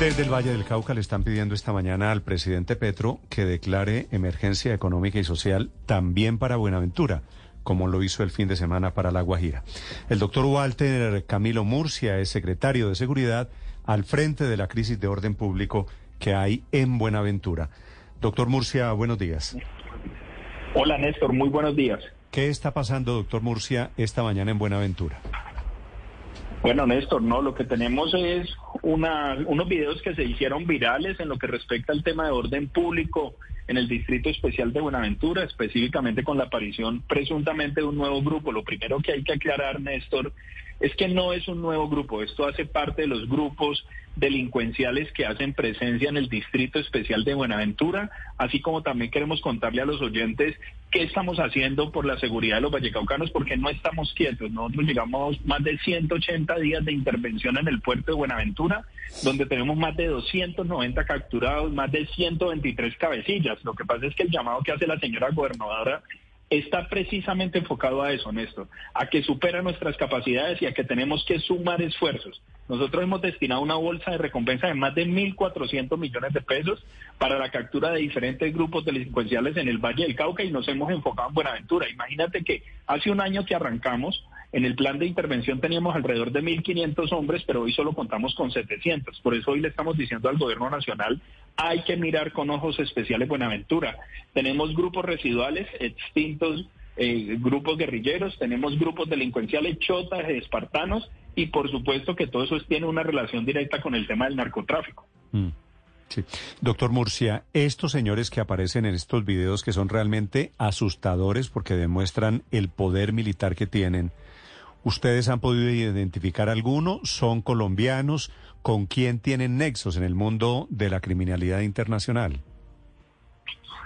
Desde el Valle del Cauca le están pidiendo esta mañana al presidente Petro que declare emergencia económica y social también para Buenaventura, como lo hizo el fin de semana para La Guajira. El doctor Walter Camilo Murcia es secretario de Seguridad al frente de la crisis de orden público que hay en Buenaventura. Doctor Murcia, buenos días. Hola Néstor, muy buenos días. ¿Qué está pasando, doctor Murcia, esta mañana en Buenaventura? Bueno, Néstor, no, lo que tenemos es una, unos videos que se hicieron virales en lo que respecta al tema de orden público en el Distrito Especial de Buenaventura, específicamente con la aparición presuntamente de un nuevo grupo. Lo primero que hay que aclarar, Néstor, es que no es un nuevo grupo, esto hace parte de los grupos delincuenciales que hacen presencia en el Distrito Especial de Buenaventura, así como también queremos contarle a los oyentes qué estamos haciendo por la seguridad de los vallecaucanos, porque no estamos quietos. Nosotros llegamos más de 180 días de intervención en el puerto de Buenaventura, donde tenemos más de 290 capturados, más de 123 cabecillas. Lo que pasa es que el llamado que hace la señora gobernadora está precisamente enfocado a eso, Néstor, a que supera nuestras capacidades y a que tenemos que sumar esfuerzos. Nosotros hemos destinado una bolsa de recompensa de más de 1.400 millones de pesos para la captura de diferentes grupos delincuenciales en el Valle del Cauca y nos hemos enfocado en Buenaventura. Imagínate que hace un año que arrancamos, en el plan de intervención teníamos alrededor de 1.500 hombres, pero hoy solo contamos con 700. Por eso hoy le estamos diciendo al gobierno nacional, hay que mirar con ojos especiales Buenaventura. Tenemos grupos residuales extintos eh, grupos guerrilleros, tenemos grupos delincuenciales, chotas, espartanos, y por supuesto que todo eso tiene una relación directa con el tema del narcotráfico. Mm, sí. Doctor Murcia, estos señores que aparecen en estos videos que son realmente asustadores porque demuestran el poder militar que tienen, ¿ustedes han podido identificar alguno? ¿Son colombianos? ¿Con quién tienen nexos en el mundo de la criminalidad internacional?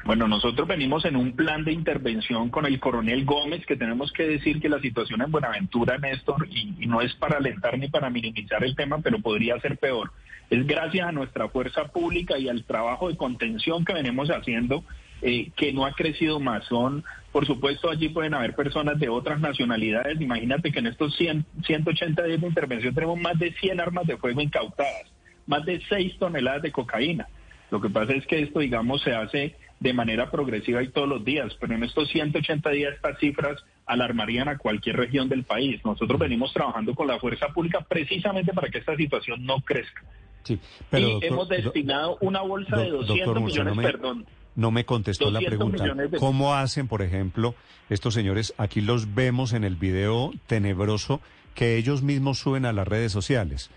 Bueno, nosotros venimos en un plan de intervención con el coronel Gómez, que tenemos que decir que la situación en Buenaventura, Néstor, y, no es para alentar ni para minimizar el tema, pero podría ser peor. Es gracias a nuestra fuerza pública y al trabajo de contención que venimos haciendo eh, que no ha crecido más. Son, por supuesto, allí pueden haber personas de otras nacionalidades. Imagínate que en estos 100, 180 días de intervención tenemos más de 100 armas de fuego incautadas, más de 6 toneladas de cocaína. Lo que pasa es que esto, digamos, se hace de manera progresiva y todos los días, pero en estos 180 días estas cifras alarmarían a cualquier región del país. Nosotros venimos trabajando con la fuerza pública precisamente para que esta situación no crezca. Sí, pero y hemos destinado una bolsa de 200 millones, no me, perdón. No me contestó la pregunta. ¿Cómo hacen, por ejemplo, estos señores? Aquí los vemos en el video tenebroso que ellos mismos suben a las redes sociales,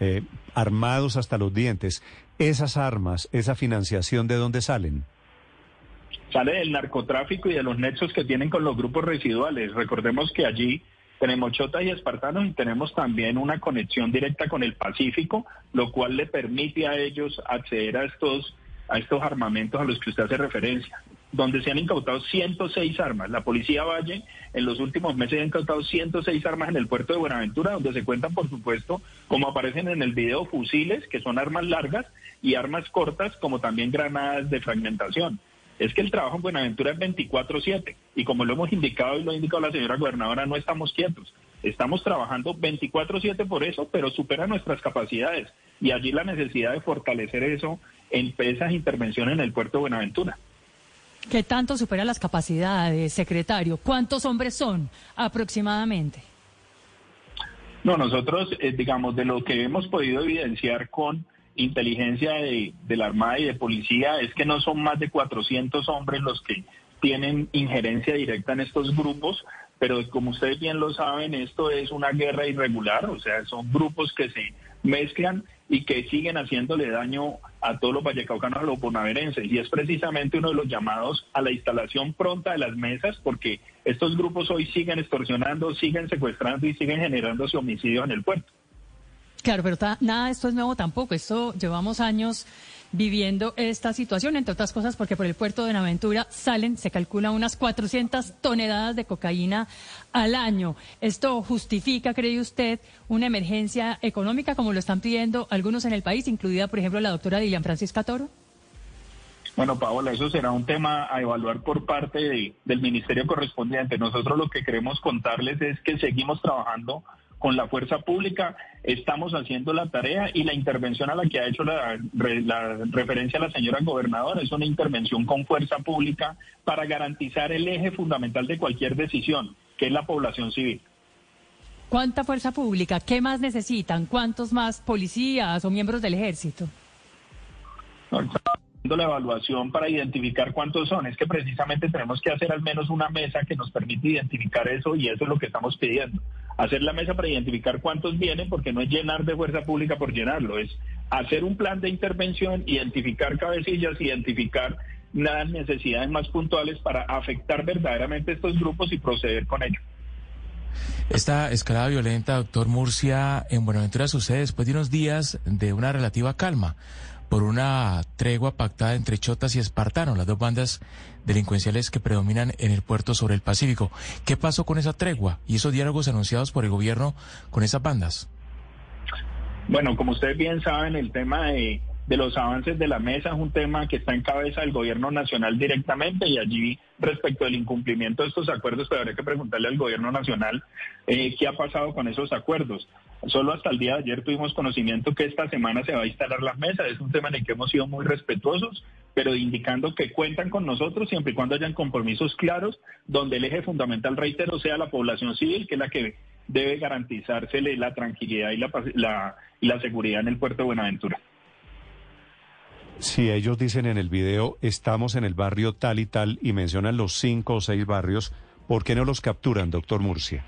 eh, armados hasta los dientes. Esas armas, esa financiación, ¿de dónde salen? Sale del narcotráfico y de los nexos que tienen con los grupos residuales. Recordemos que allí tenemos Chota y Espartanos y tenemos también una conexión directa con el Pacífico, lo cual le permite a ellos acceder a estos, a estos armamentos a los que usted hace referencia, donde se han incautado 106 armas. La Policía Valle en los últimos meses ha incautado 106 armas en el puerto de Buenaventura, donde se cuentan, por supuesto, como aparecen en el video, fusiles, que son armas largas, y armas cortas, como también granadas de fragmentación es que el trabajo en Buenaventura es 24/7 y como lo hemos indicado y lo ha indicado la señora gobernadora, no estamos quietos. Estamos trabajando 24/7 por eso, pero supera nuestras capacidades y allí la necesidad de fortalecer eso en esas intervenciones en el puerto de Buenaventura. ¿Qué tanto supera las capacidades, secretario? ¿Cuántos hombres son aproximadamente? No, nosotros, eh, digamos, de lo que hemos podido evidenciar con inteligencia de, la Armada y de Policía es que no son más de 400 hombres los que tienen injerencia directa en estos grupos, pero como ustedes bien lo saben, esto es una guerra irregular, o sea, son grupos que se mezclan y que siguen haciéndole daño a todos los vallecaucanos, a los bonaverenses. Y es precisamente uno de los llamados a la instalación pronta de las mesas, porque estos grupos hoy siguen extorsionando, siguen secuestrando y siguen generándose homicidios en el puerto. Claro, pero nada esto es nuevo tampoco. Esto llevamos años viviendo esta situación, entre otras cosas porque por el puerto de Buenaventura salen, se calcula, unas 400 toneladas de cocaína al año. ¿Esto justifica, cree usted, una emergencia económica como lo están pidiendo algunos en el país, incluida, por ejemplo, la doctora Dilian Francisca Toro? Bueno, Paola, eso será un tema a evaluar por parte del ministerio correspondiente. Nosotros lo que queremos contarles es que seguimos trabajando con la fuerza pública, estamos haciendo la tarea y la intervención a la que ha hecho la, la referencia la señora gobernadora es una intervención con fuerza pública para garantizar el eje fundamental de cualquier decisión, que es la población civil. ¿Cuánta fuerza pública? ¿Qué más necesitan? ¿Cuántos más policías o miembros del ejército? la evaluación para identificar cuántos son. Es que precisamente tenemos que hacer al menos una mesa que nos permite identificar eso y eso es lo que estamos pidiendo. Hacer la mesa para identificar cuántos vienen, porque no es llenar de fuerza pública por llenarlo, es hacer un plan de intervención, identificar cabecillas, identificar las necesidades más puntuales para afectar verdaderamente estos grupos y proceder con ello. Esta escalada violenta, doctor Murcia, en Buenaventura sucede después de unos días de una relativa calma por una tregua pactada entre chotas y espartanos, las dos bandas delincuenciales que predominan en el puerto sobre el Pacífico. ¿Qué pasó con esa tregua y esos diálogos anunciados por el gobierno con esas bandas? Bueno, como ustedes bien saben, el tema de, los avances de la mesa es un tema que está en cabeza del gobierno nacional directamente y allí respecto al incumplimiento de estos acuerdos, pues habría que preguntarle al gobierno nacional eh, qué ha pasado con esos acuerdos. Solo hasta el día de ayer tuvimos conocimiento que esta semana se va a instalar la mesa. Es un tema en el que hemos sido muy respetuosos, pero indicando que cuentan con nosotros siempre y cuando hayan compromisos claros, donde el eje fundamental, reitero, sea la población civil, que es la que debe garantizársele la tranquilidad y la, y la seguridad en el puerto de Buenaventura. Si ellos dicen en el video, estamos en el barrio tal y tal, y mencionan los cinco o seis barrios, ¿por qué no los capturan, doctor Murcia?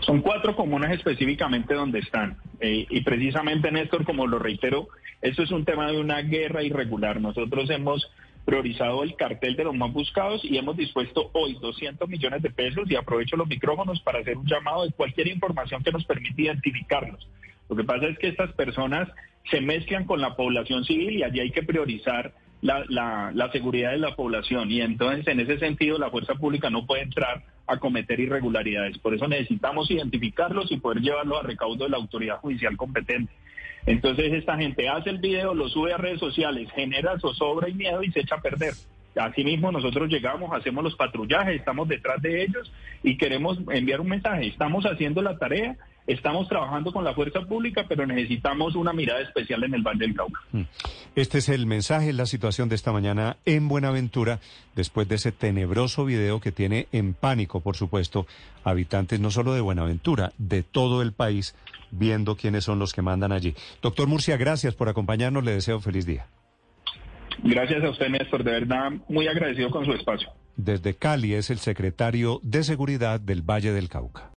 Son cuatro comunas específicamente donde están. Eh, y precisamente, Néstor, como lo reitero, esto es un tema de una guerra irregular. Nosotros hemos priorizado el cartel de los más buscados y hemos dispuesto hoy 200 millones de pesos y aprovecho los micrófonos para hacer un llamado de cualquier información que nos permita identificarlos. Lo que pasa es que estas personas se mezclan con la población civil y allí hay que priorizar la, la seguridad de la población y entonces en ese sentido la fuerza pública no puede entrar a cometer irregularidades. Por eso necesitamos identificarlos y poder llevarlos a recaudo de la autoridad judicial competente. Entonces esta gente hace el video, lo sube a redes sociales, genera zozobra y miedo y se echa a perder. Asimismo, nosotros llegamos, hacemos los patrullajes, estamos detrás de ellos y queremos enviar un mensaje. Estamos haciendo la tarea Estamos trabajando con la fuerza pública, pero necesitamos una mirada especial en el Valle del Cauca. Mm. Este es el mensaje, la situación de esta mañana en Buenaventura, después de ese tenebroso video que tiene en pánico, por supuesto, habitantes no solo de Buenaventura, de todo el país, viendo quiénes son los que mandan allí. Doctor Murcia, gracias por acompañarnos, le deseo feliz día. Gracias a usted, Néstor, de verdad muy agradecido con su espacio. Desde Cali es el secretario de Seguridad del Valle del Cauca.